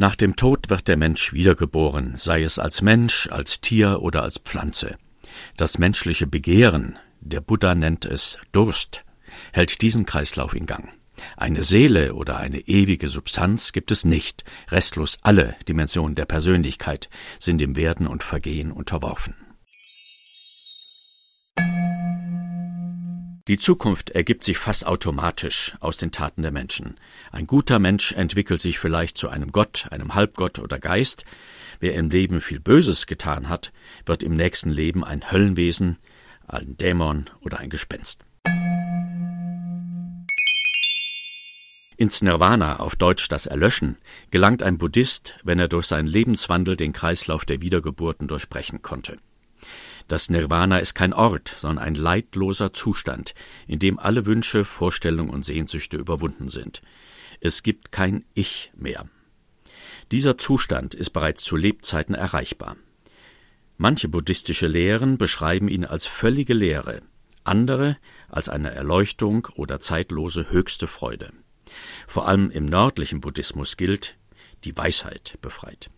Nach dem Tod wird der Mensch wiedergeboren, sei es als Mensch, als Tier oder als Pflanze. Das menschliche Begehren, der Buddha nennt es Durst, hält diesen Kreislauf in Gang. Eine Seele oder eine ewige Substanz gibt es nicht. Restlos alle Dimensionen der Persönlichkeit sind dem Werden und Vergehen unterworfen. Die Zukunft ergibt sich fast automatisch aus den Taten der Menschen. Ein guter Mensch entwickelt sich vielleicht zu einem Gott, einem Halbgott oder Geist. Wer im Leben viel Böses getan hat, wird im nächsten Leben ein Höllenwesen, ein Dämon oder ein Gespenst. Ins Nirvana, auf Deutsch das Erlöschen, gelangt ein Buddhist, wenn er durch seinen Lebenswandel den Kreislauf der Wiedergeburten durchbrechen konnte. Das Nirvana ist kein Ort, sondern ein leidloser Zustand, in dem alle Wünsche, Vorstellungen und Sehnsüchte überwunden sind. Es gibt kein Ich mehr. Dieser Zustand ist bereits zu Lebzeiten erreichbar. Manche buddhistische Lehren beschreiben ihn als völlige Leere, andere als eine Erleuchtung oder zeitlose höchste Freude. Vor allem im nördlichen Buddhismus gilt, die Weisheit befreit.